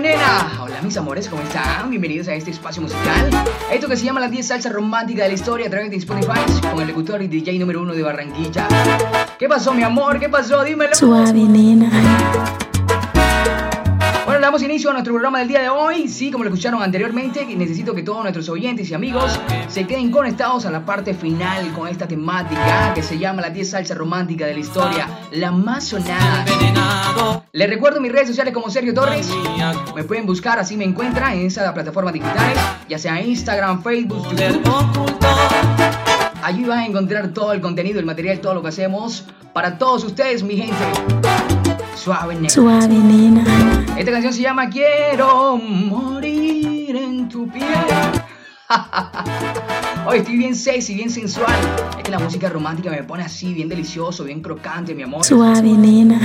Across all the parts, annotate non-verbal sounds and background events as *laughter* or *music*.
nena. Hola mis amores, ¿cómo están? Bienvenidos a este espacio musical. Esto que se llama las 10 salsas románticas de la historia a través de Spotify con el locutor y DJ número uno de Barranquilla. ¿Qué pasó mi amor? ¿Qué pasó? Dímelo. Suave nena. Damos inicio a nuestro programa del día de hoy. Sí, como lo escucharon anteriormente, necesito que todos nuestros oyentes y amigos se queden conectados a la parte final con esta temática que se llama las 10 salsas románticas de la historia, la más sonada. Les recuerdo mis redes sociales como Sergio Torres. Me pueden buscar, así me encuentran en esas plataformas digitales, ya sea Instagram, Facebook, YouTube. Allí van a encontrar todo el contenido, el material, todo lo que hacemos para todos ustedes, mi gente. Suave nena. Suave nena. Esta canción se llama Quiero morir en tu piel. *laughs* Hoy estoy bien sexy, bien sensual. Es que la música romántica me pone así, bien delicioso, bien crocante, mi amor. Suave nena.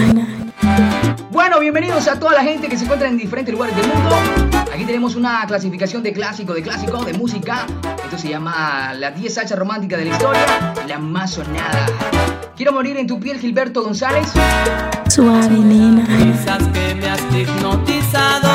Bueno, bienvenidos a toda la gente que se encuentra en diferentes lugares del mundo. Aquí tenemos una clasificación de clásico, de clásico, de música. Esto se llama las 10 salsas románticas de la historia, la más sonada. Quiero morir en tu piel, Gilberto González. Suave nena. Quizás que me has hipnotizado.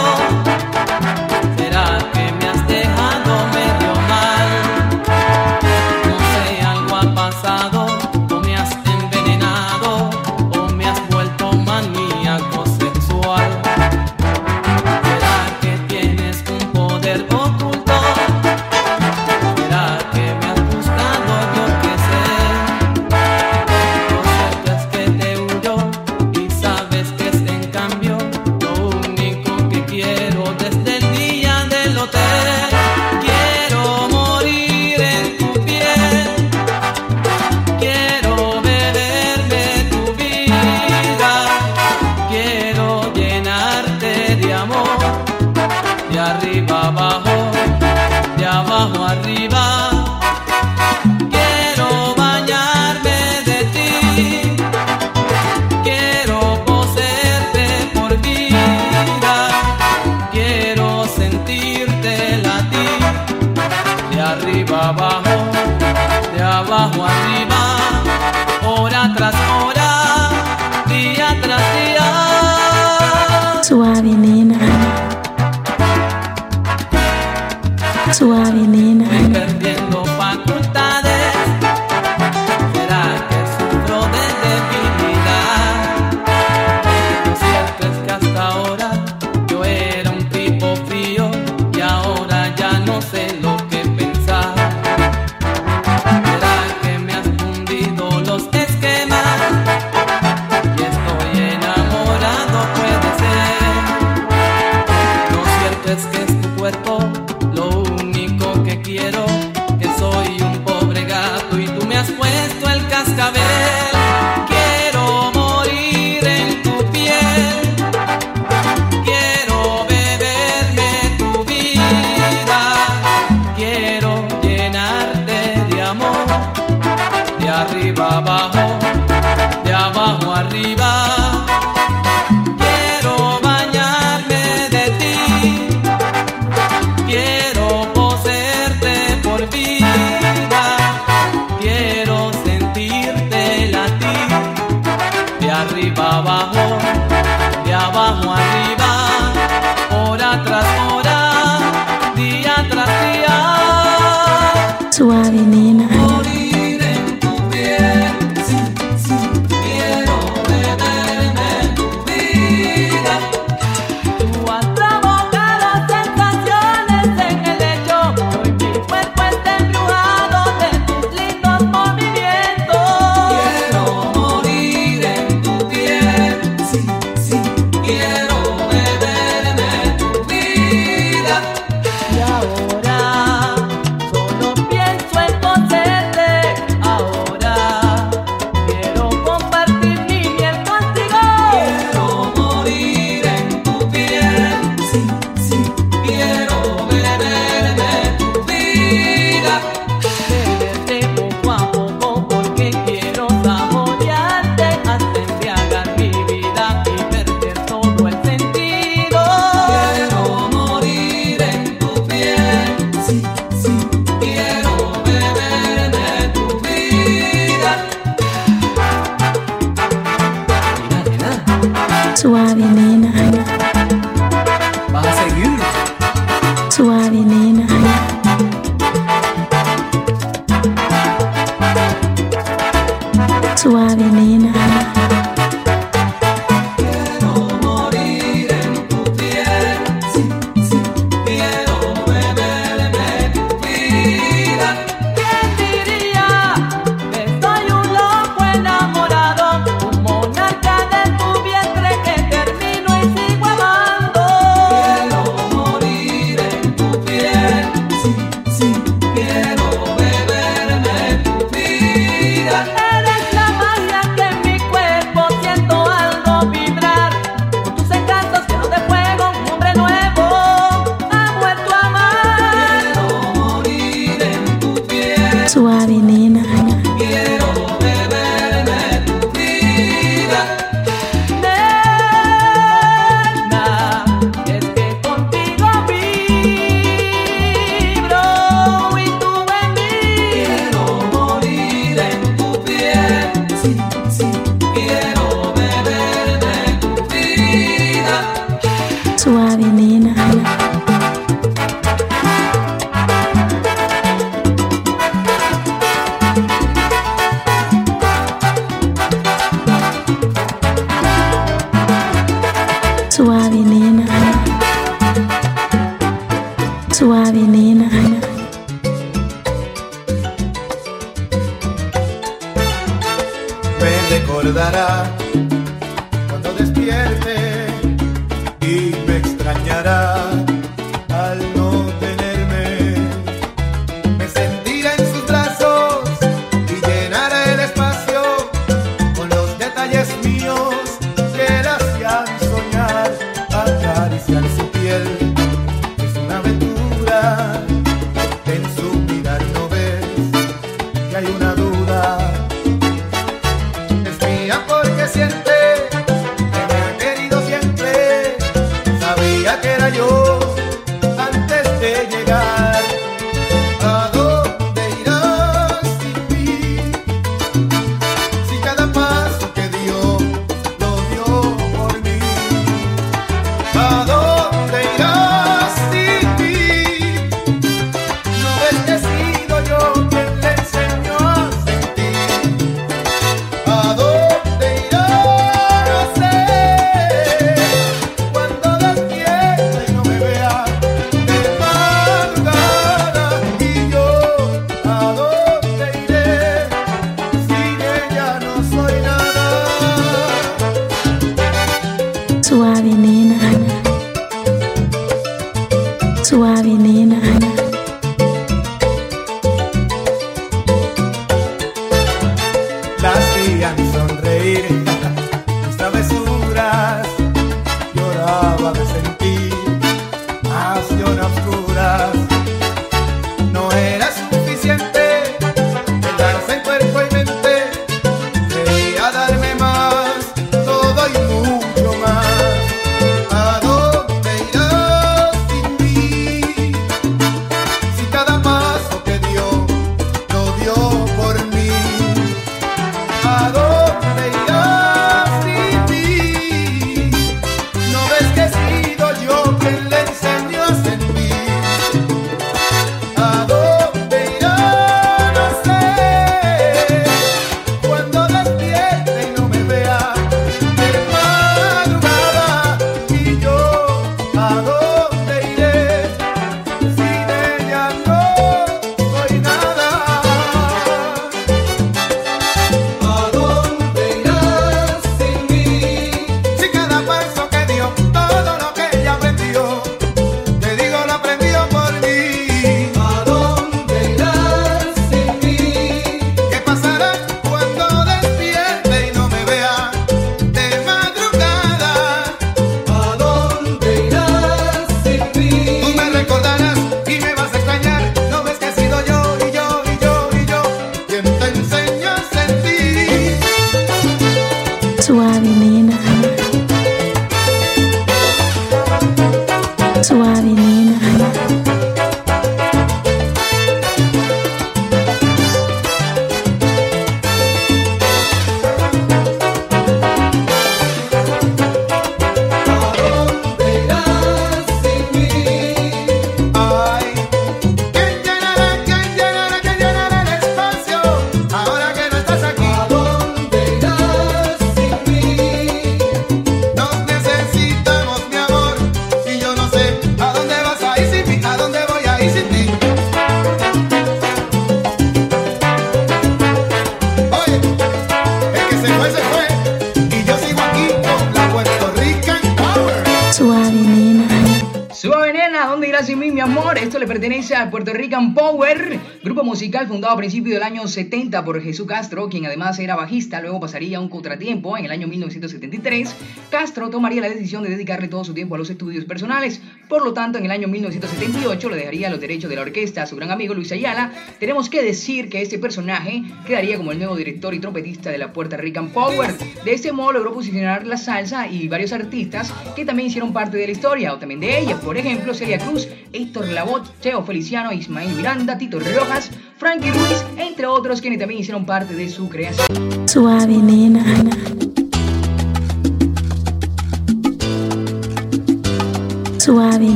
Puerto Rican Power, grupo musical fundado a principios del año 70 por Jesús Castro, quien además era bajista, luego pasaría un contratiempo en el año 1973. Castro tomaría la decisión de dedicarle todo su tiempo a los estudios personales, por lo tanto en el año 1978 le dejaría los derechos de la orquesta a su gran amigo Luis Ayala. Tenemos que decir que este personaje quedaría como el nuevo director y trompetista de la Puerto Rican Power. De este modo logró posicionar la salsa y varios artistas que también hicieron parte de la historia, o también de ella, por ejemplo Celia Cruz, Héctor Labot, Cheo Feliciano, Ismael Miranda, Tito Rojas, Frankie Ruiz, entre otros quienes también hicieron parte de su creación. Suave nena.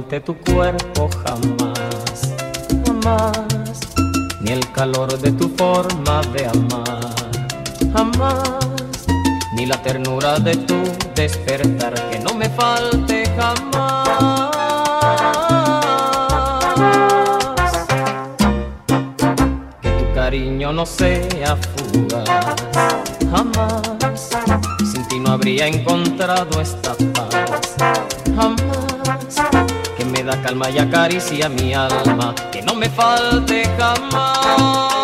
aguante tu cuerpo jamás, jamás, ni el calor de tu forma de amar, jamás, ni la ternura de tu despertar que no me falte jamás. Que tu cariño no sea fugaz, jamás, sin ti no habría encontrado esta paz me da calma y acaricia mi alma, que no me falte jamás.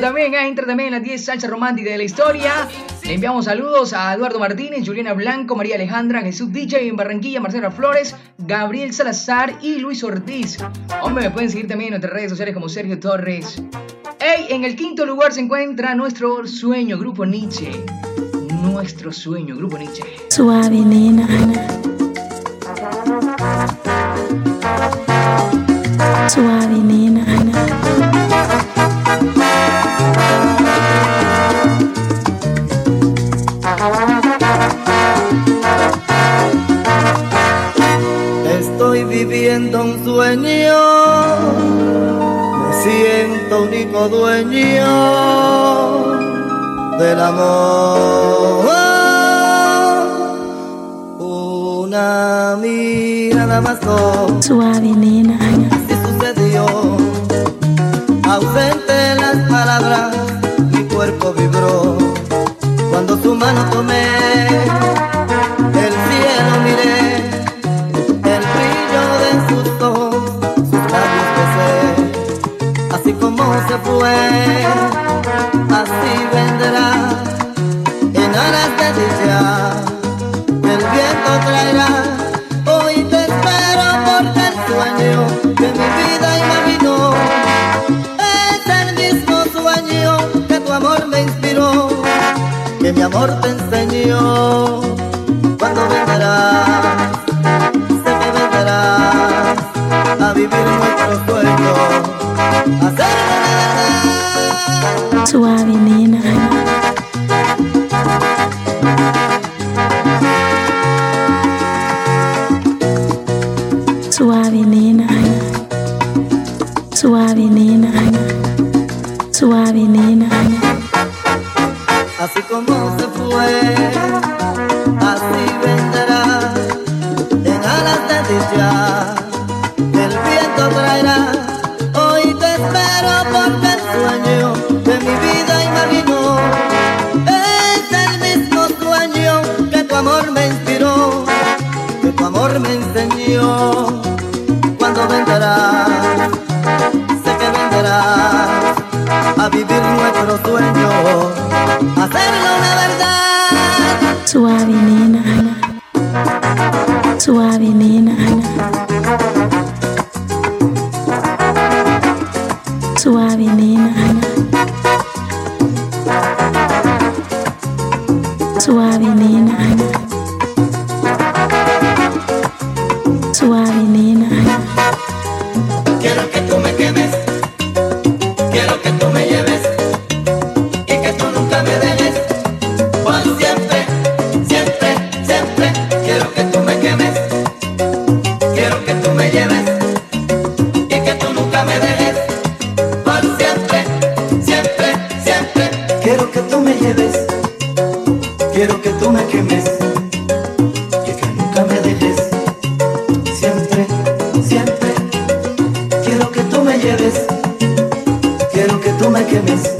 También, ¿eh? entra también las 10 salsa románticas de la historia. Le enviamos saludos a Eduardo Martínez, Juliana Blanco, María Alejandra, Jesús DJ en Barranquilla, Marcela Flores, Gabriel Salazar y Luis Ortiz. Hombre, me pueden seguir también en nuestras redes sociales como Sergio Torres. Hey, en el quinto lugar se encuentra nuestro sueño, Grupo Nietzsche. Nuestro sueño, Grupo Nietzsche. Suave, nena. Suave, nena. Suave Quiero que tú me quemes y que nunca me dejes. Siempre, siempre. Quiero que tú me lleves. Quiero que tú me quemes.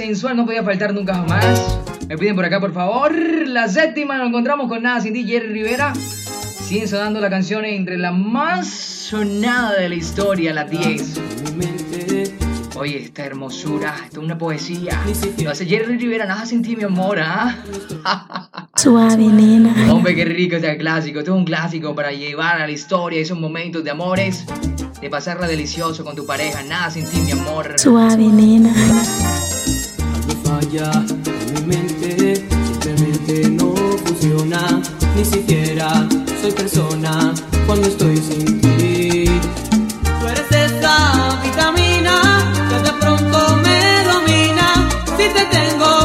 sensual no podía faltar nunca jamás. Me piden por acá, por favor. La séptima nos encontramos con Nada Sin Ti, Jerry Rivera. Siguen sonando la canción entre la más sonada de la historia, la 10. Oye, esta hermosura, esto es una poesía. Lo hace Jerry Rivera, Nada Sin Ti, mi amor, ¿ah? *laughs* Suave, nena. Hombre, qué rico este clásico. Esto es un clásico para llevar a la historia esos momentos de amores de pasarla delicioso con tu pareja. Nada sin ti, mi amor. Suave, nena allá en mi mente simplemente no funciona. Ni siquiera soy persona cuando estoy sin ti. Tú eres esa vitamina que de pronto me domina. Si te tengo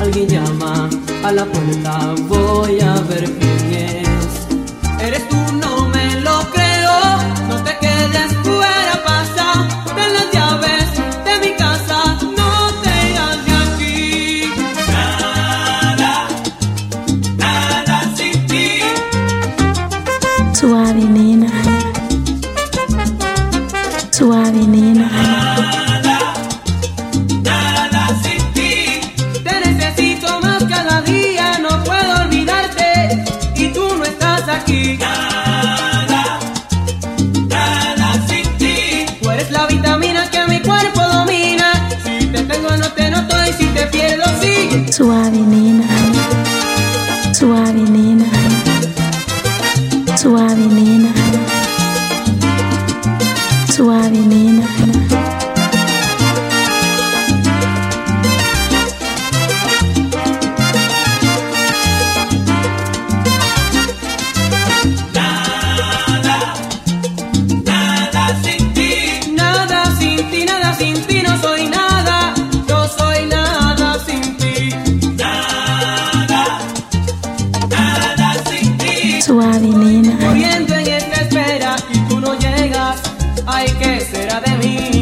Alguien llama a la puerta, voy a ver quién es. Ay, ¿qué será de mí?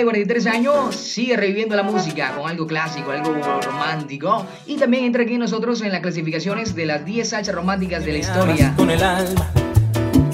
De 43 años, sigue reviviendo la música con algo clásico, algo romántico. Y también entra aquí nosotros en las clasificaciones de las 10 salsas románticas de la historia. Con el alma y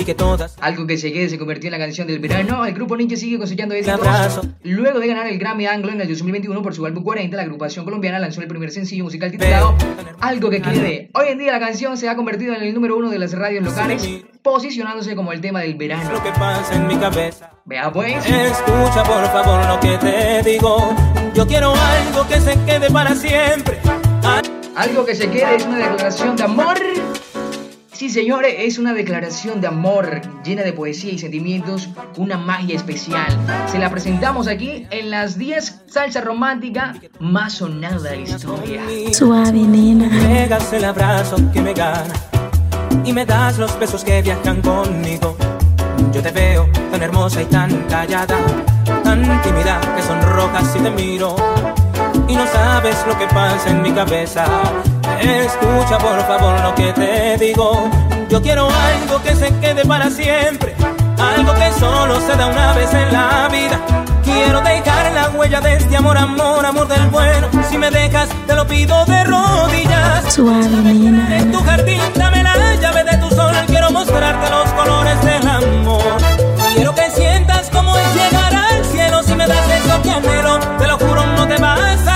que todas Algo que se quede se convirtió en la canción del verano. El grupo Nietzsche sigue cosechando éxitos. Luego de ganar el Grammy Anglo en el 2021 por su álbum 40, la agrupación colombiana lanzó el primer sencillo musical titulado Algo que quede. Hoy en día la canción se ha convertido en el número uno de las radios locales, posicionándose como el tema del lo verano. que pasa en mi cabeza. Vea pues. Escucha por favor lo que te digo. Yo quiero algo que se quede para siempre. Algo que se quede es una declaración de amor. Sí, señores, es una declaración de amor llena de poesía y sentimientos, una magia especial. Se la presentamos aquí en las 10 salsa romántica más sonada de la historia. Suave nena. Pegas el abrazo que me gana y me das los besos que viajan conmigo. Yo te veo tan hermosa y tan callada, tan tímida que sonrojas si te miro. Y no sabes lo que pasa en mi cabeza. Escucha por favor lo que te digo. Yo quiero algo que se quede para siempre, algo que solo se da una vez en la vida. Quiero dejar la huella de este amor, amor, amor del bueno. Si me dejas, te lo pido de rodillas. Suave nena. En tu jardín dame la llave de tu sol Quiero mostrarte los colores del amor Quiero que sientas cómo es llegar al cielo Si me das eso que anhelo Te lo juro no te vas a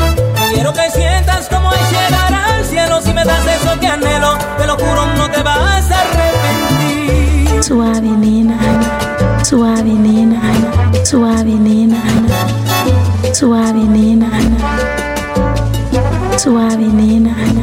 Quiero que sientas como es llegar al cielo Si me das eso que anhelo, te lo juro no te vas a arrepentir Suave nena. Suave nena. Suave nena. Suave nena. Suave nena.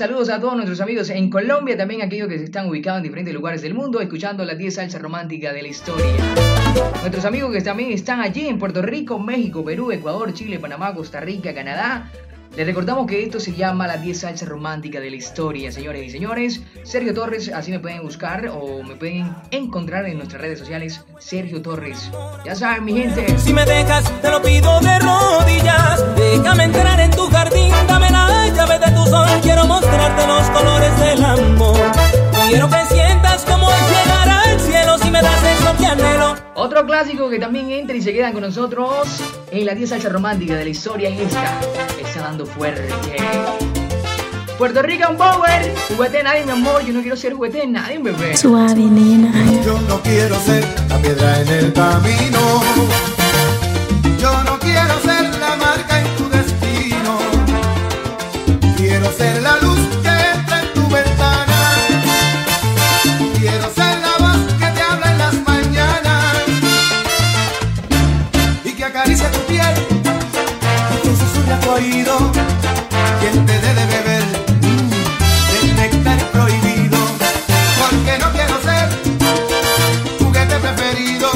saludos a todos nuestros amigos en Colombia, también aquellos que están ubicados en diferentes lugares del mundo, escuchando la 10 salsa romántica de la historia. Nuestros amigos que también están allí en Puerto Rico, México, Perú, Ecuador, Chile, Panamá, Costa Rica, Canadá, les recordamos que esto se llama la 10 salsa romántica de la historia, señores y señores. Sergio Torres, así me pueden buscar o me pueden encontrar en nuestras redes sociales, Sergio Torres. Ya saben, mi gente. Si me dejas, te lo pido de rodillas. Déjame entrar en tu jardín, dame la llave de tu sol. Quiero mostrarte los colores del amor. Quiero que sientas cómo llegarás. Otro clásico que también entra y se quedan con nosotros en la 10 salsa romántica de la historia es esta. Está dando fuerte. Puerto Rican Power, juguete nadie, mi amor. Yo no quiero ser juguete nadie, bebé. Suave, nena. Yo no quiero ser la piedra en el camino. Yo no quiero ser la marca en tu destino. Quiero ser la luz. oído quien te dé de beber mm, del néctar prohibido, porque no quiero ser juguete preferido.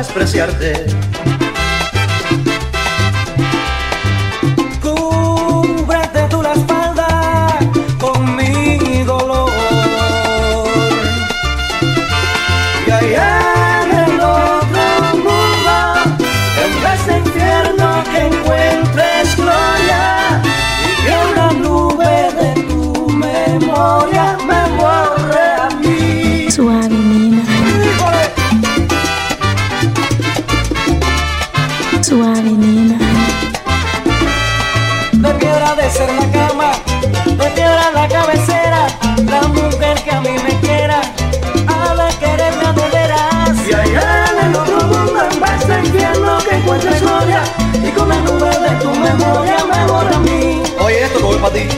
despreciarte. esto voy para ti.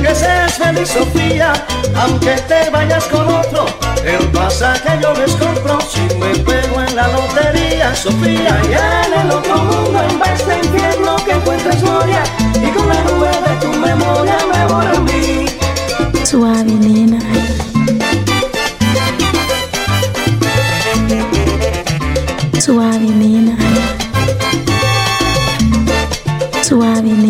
Que seas feliz, Sofía, aunque te vayas con otro. El pasaje yo les compro si me pego en la lotería, Sofía. Ya en el otro mundo, en vez de infierno, que encuentres gloria. Y con la nube de tu memoria me voy a mí. Suave, nena. Suave, nena. Suave, nena.